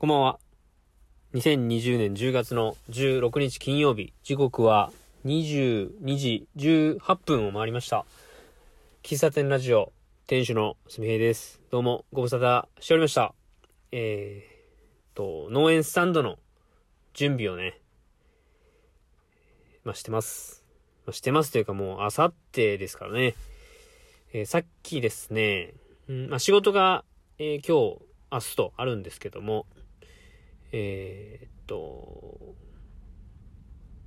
こんばんは。2020年10月の16日金曜日、時刻は22時18分を回りました。喫茶店ラジオ、店主のすみへいです。どうもご無沙汰しておりました。えー、と、農園スタンドの準備をね、まあ、してます。まあ、してますというかもう、あさってですからね。えーさっきですね、うんまあ、仕事が、えー今日、明日とあるんですけども、えーっと、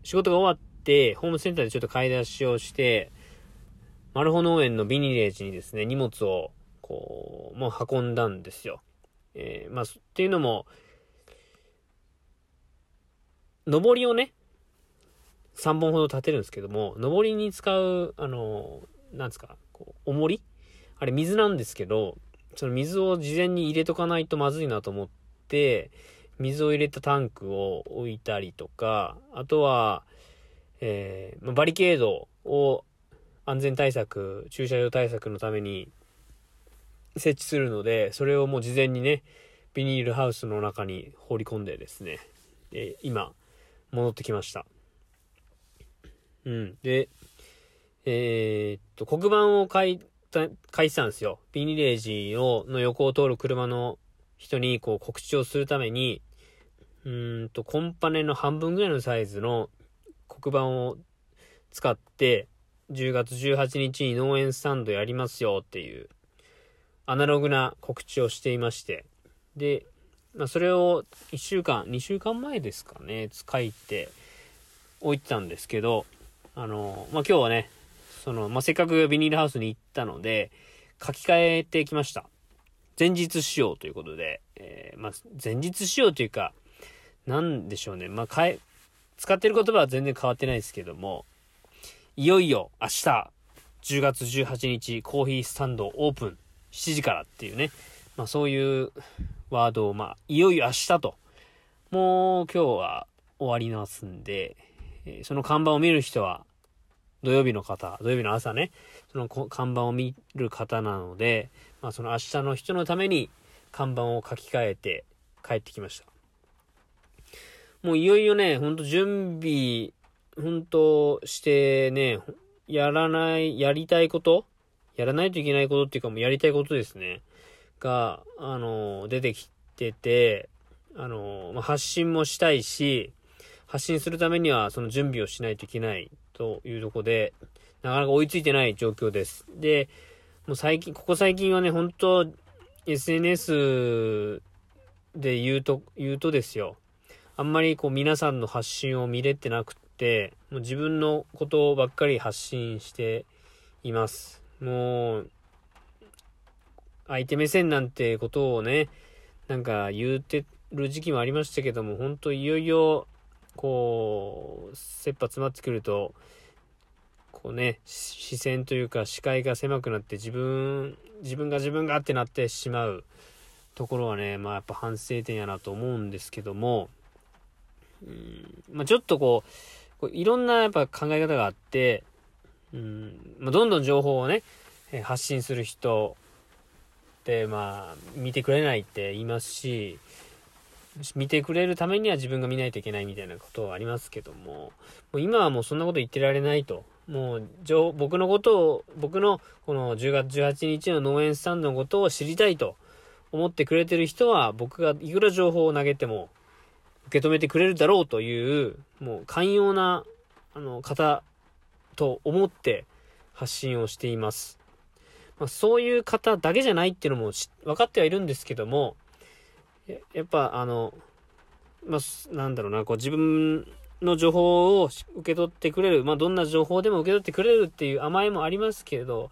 仕事が終わって、ホームセンターでちょっと買い出しをして、マルホ農園のビニレージにですね、荷物を、こう、もう運んだんですよ。えーまあ、っていうのも、上りをね、3本ほど立てるんですけども、上りに使う、あの、なんですか、こう、重り？あれ水なんですけど、その水を事前に入れとかないとまずいなと思って、水を入れたタンクを置いたりとか、あとは、えーバリケードを安全対策、駐車場対策のために設置するので、それをもう事前にね、ビニールハウスの中に放り込んでですね、えー今、戻ってきました。うん。で、えーっと、黒板を書いた、書いてたんですよ。ビニレージを、の横を通る車の人にこう告知をするために、うんと、コンパネの半分ぐらいのサイズの黒板を使って、10月18日に農園スタンドやりますよっていう、アナログな告知をしていまして、で、まあ、それを1週間、2週間前ですかね、書いて置いてたんですけど、あの、まあ、今日はね、その、まあ、せっかくビニールハウスに行ったので、書き換えてきました。前日仕様ということで、えーまあ、前日仕様というか、なんでしょうね。まあ、変え、使ってる言葉は全然変わってないですけども、いよいよ明日、10月18日、コーヒースタンドオープン、7時からっていうね、まあそういうワードを、まあ、いよいよ明日と、もう今日は終わりますんで、えーその看板を見る人は、土曜日の方、土曜日の朝ね、その看板を見る方なので、まあその明日の人のために看板を書き換えて帰ってきました。もういよいよね、ほんと準備、ほんとしてね、やらない、やりたいことやらないといけないことっていうかもうやりたいことですね。が、あの、出てきてて、あの、まあ、発信もしたいし、発信するためにはその準備をしないといけないというとこで、なかなか追いついてない状況です。で、もう最近、ここ最近はね、本当 SNS で言うと、言うとですよ。あんまりこう皆さんの発信を見れてなくって、もう自分のことばっかり発信しています。もう、相手目線なんてことをね、なんか言うてる時期もありましたけども、本当いよいよ、こう、切羽詰まってくると、こうね、視線というか視界が狭くなって自分、自分が自分がってなってしまうところはね、まあやっぱ反省点やなと思うんですけども、うん、まあちょっとこう、こういろんなやっぱ考え方があって、うん、まあどんどん情報をね、発信する人って、まあ見てくれないって言いますし、見てくれるためには自分が見ないといけないみたいなことはありますけども、もう今はもうそんなこと言ってられないと。もう、僕のことを、僕のこの10月18日の農園スタンドのことを知りたいと思ってくれてる人は、僕がいくら情報を投げても受け止めてくれるだろうという、もう寛容な、あの、方と思って発信をしています。まあ、そういう方だけじゃないっていうのも分かってはいるんですけども、やっぱあの、まあ、なんだろうな、こう自分の情報を受け取ってくれる、まあ、どんな情報でも受け取ってくれるっていう甘えもありますけれど、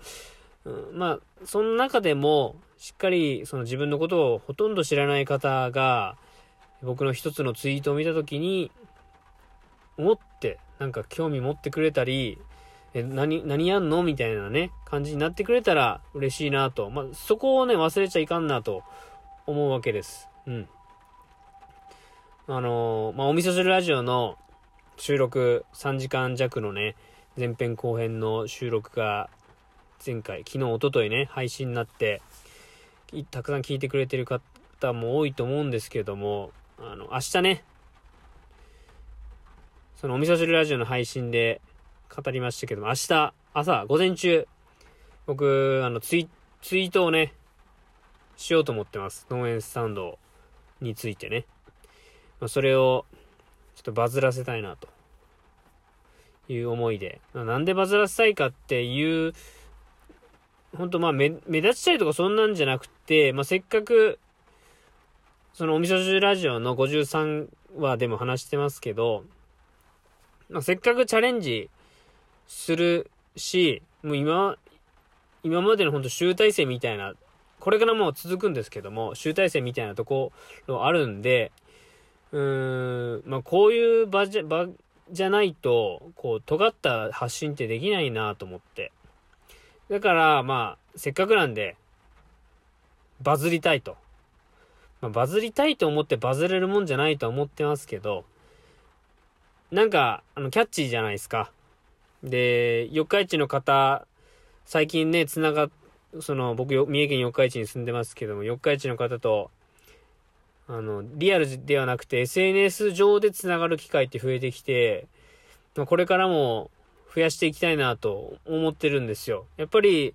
うん、まあ、その中でも、しっかりその自分のことをほとんど知らない方が、僕の一つのツイートを見たときに、思って、なんか興味持ってくれたり、え、何、何やんのみたいなね、感じになってくれたら嬉しいなと。まあ、そこをね、忘れちゃいかんなと思うわけです。うん。あのーまあ、お味噌汁ラジオの収録3時間弱のね、前編後編の収録が前回、昨日、一昨日ね、配信になって、たくさん聞いてくれてる方も多いと思うんですけども、あの、明日ね、そのお味噌汁ラジオの配信で語りましたけども、明日、朝、午前中、僕、あの、ツイ、ツイートをね、しようと思ってます。農園スタンドをについてね。まあ、それを、ちょっとバズらせたいな、という思いでま。なんでバズらせたいかっていう、本当まあ目、目立ちたいとかそんなんじゃなくて、まあ、せっかく、そのお味噌汁ラジオの53話でも話してますけど、まあ、せっかくチャレンジするし、もう今、今までの本当集大成みたいな、これからも続くんですけども、集大成みたいなところあるんで、うーん、まあ、こういう場じゃ、場じゃないと、こう、尖った発信ってできないなと思って。だから、まあ、せっかくなんで、バズりたいと。まあ、バズりたいと思ってバズれるもんじゃないとは思ってますけど、なんか、あの、キャッチーじゃないですか。で、四日市の方、最近ね、つなが、その、僕、三重県四日市に住んでますけども、四日市の方と、あの、リアルではなくて SNS 上でつながる機会って増えてきて、ま、これからも増やしていきたいなと思ってるんですよ。やっぱり、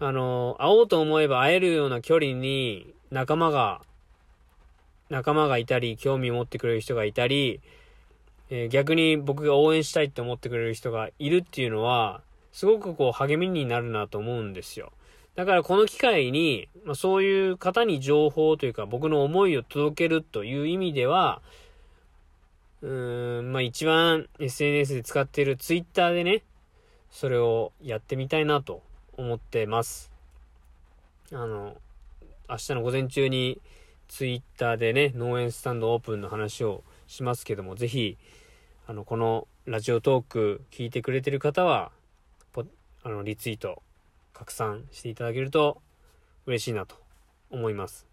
あの、会おうと思えば会えるような距離に仲間が、仲間がいたり、興味を持ってくれる人がいたり、えー、逆に僕が応援したいって思ってくれる人がいるっていうのは、すごくこう励みになるなと思うんですよ。だからこの機会に、まあ、そういう方に情報というか僕の思いを届けるという意味では、うーん、まあ一番 SNS で使っている Twitter でね、それをやってみたいなと思ってます。あの、明日の午前中に Twitter でね、農園スタンドオープンの話をしますけども、ぜひ、あの、このラジオトーク聞いてくれてる方は、あの、リツイート、拡散していただけると嬉しいなと思います。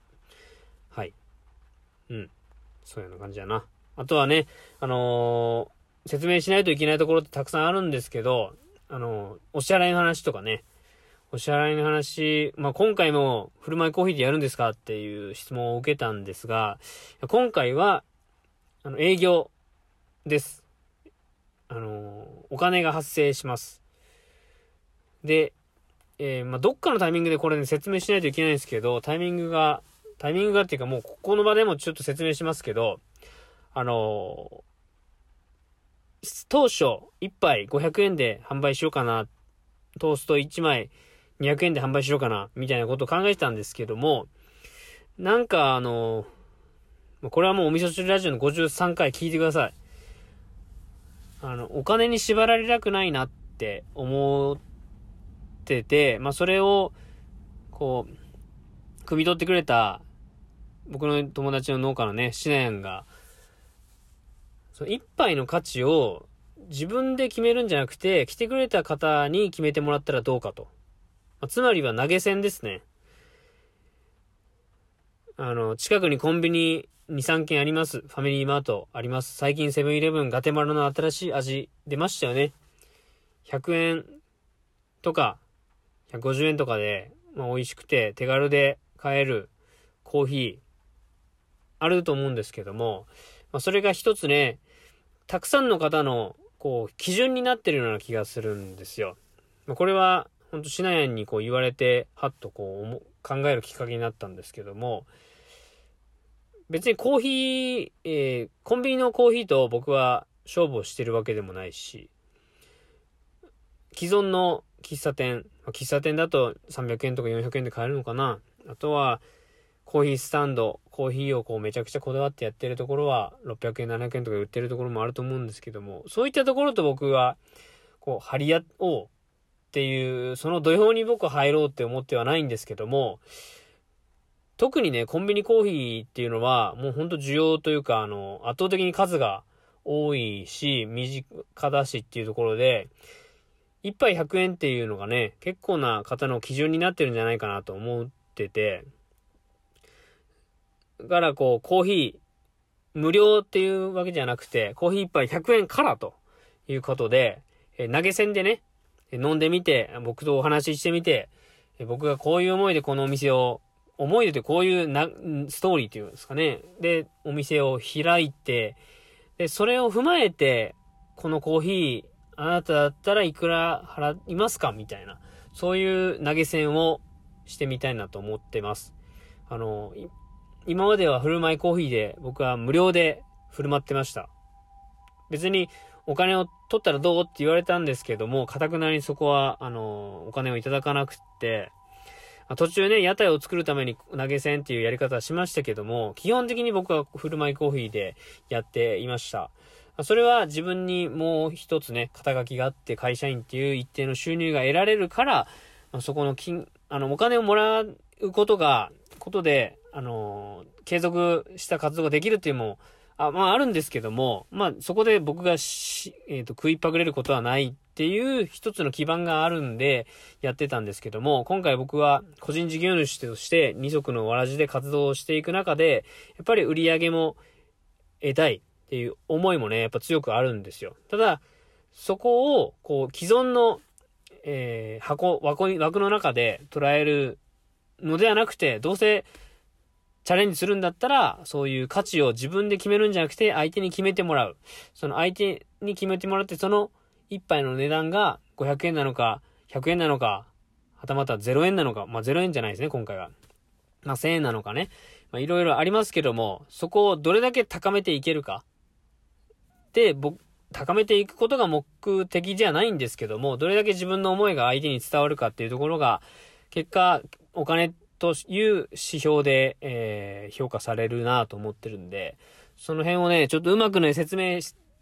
はい。うん。そういうような感じやな。あとはね、あのー、説明しないといけないところってたくさんあるんですけど、あのー、お支払いの話とかね、お支払いの話、まあ、今回も振る舞いコーヒーでやるんですかっていう質問を受けたんですが、今回は、あの、営業です。あの、お金が発生します。で、えー、まあ、どっかのタイミングでこれね、説明しないといけないんですけど、タイミングが、タイミングがっていうかもうここの場でもちょっと説明しますけど、あの当初、1杯500円で販売しようかな、トースト1枚200円で販売しようかな、みたいなことを考えてたんですけども、なんかあのこれはもうお味噌汁ラジオの53回聞いてください。あの、お金に縛られたくないなって思ってて、まあそれを、こう、汲み取ってくれた、僕の友達の農家のね、シナヤンが、その一杯の価値を自分で決めるんじゃなくて、来てくれた方に決めてもらったらどうかと。まあ、つまりは投げ銭ですね。あの、近くにコンビニ2、3軒あります。ファミリーマートあります。最近セブンイレブンガテマラの新しい味出ましたよね。100円とか、150円とかで、まあ、美味しくて手軽で買えるコーヒー、あると思うんですけども、まあ、それが一つね、たくさんの方の、こう、基準になってるような気がするんですよ。まあ、これは、ほんとシナヤンにこう言われて、はっとこう考えるきっかけになったんですけども、別にコーヒー、えー、コンビニのコーヒーと僕は勝負をしてるわけでもないし、既存の喫茶店、喫茶店だと300円とか400円で買えるのかな。あとは、コーヒースタンド、コーヒーをこうめちゃくちゃこだわってやってるところは、600円、700円とか売ってるところもあると思うんですけども、そういったところと僕は、こう、張り合おうっていう、その土俵に僕は入ろうって思ってはないんですけども、特にね、コンビニコーヒーっていうのは、もうほんと需要というか、あの、圧倒的に数が多いし、身近だしっていうところで、1杯100円っていうのがね、結構な方の基準になってるんじゃないかなと思ってて、だからこう、コーヒー、無料っていうわけじゃなくて、コーヒー1杯100円からということで、え投げ銭でね、飲んでみて、僕とお話ししてみて、僕がこういう思いでこのお店を思い出てこういうな、ストーリーっていうんですかね。で、お店を開いて、で、それを踏まえて、このコーヒー、あなただったらいくら払いますか？みたいな。そういう投げ銭をしてみたいなと思ってます。あの、今までは振る舞いコーヒーで僕は無料で振る舞ってました。別にお金を取ったらどうって言われたんですけども、かたくなにそこは、あの、お金をいただかなくって、途中ね、屋台を作るために投げ銭っていうやり方しましたけども、基本的に僕は振る舞いコーヒーでやっていました。それは自分にもう一つね、肩書きがあって会社員っていう一定の収入が得られるから、そこの金、あの、お金をもらうことが、ことで、あの、継続した活動ができるっていうのも、あまああるんですけども、まあそこで僕がし、えっ、ー、と、食いっぱぐれることはないっていう一つの基盤があるんでやってたんですけども、今回僕は個人事業主として二足のわらじで活動をしていく中で、やっぱり売り上げも得たい。っていう思いもね、やっぱ強くあるんですよ。ただ、そこを、こう、既存の、えー、箱、枠に、枠の中で捉えるのではなくて、どうせチャレンジするんだったら、そういう価値を自分で決めるんじゃなくて、相手に決めてもらう。その相手に決めてもらって、その一杯の値段が500円なのか、100円なのか、はたまた0円なのか、まあ0円じゃないですね、今回は。まあ1000円なのかね。まあいろいろありますけども、そこをどれだけ高めていけるか。で、僕、高めていくことが目的じゃないんですけども、どれだけ自分の思いが相手に伝わるかっていうところが、結果、お金という指標で、えー、評価されるなと思ってるんで、その辺をね、ちょっとうまくね、説明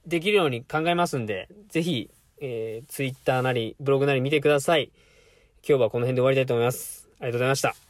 できるように考えますんで、ぜひ、えー、ツイッターなり、ブログなり見てください。今日はこの辺で終わりたいと思います。ありがとうございました。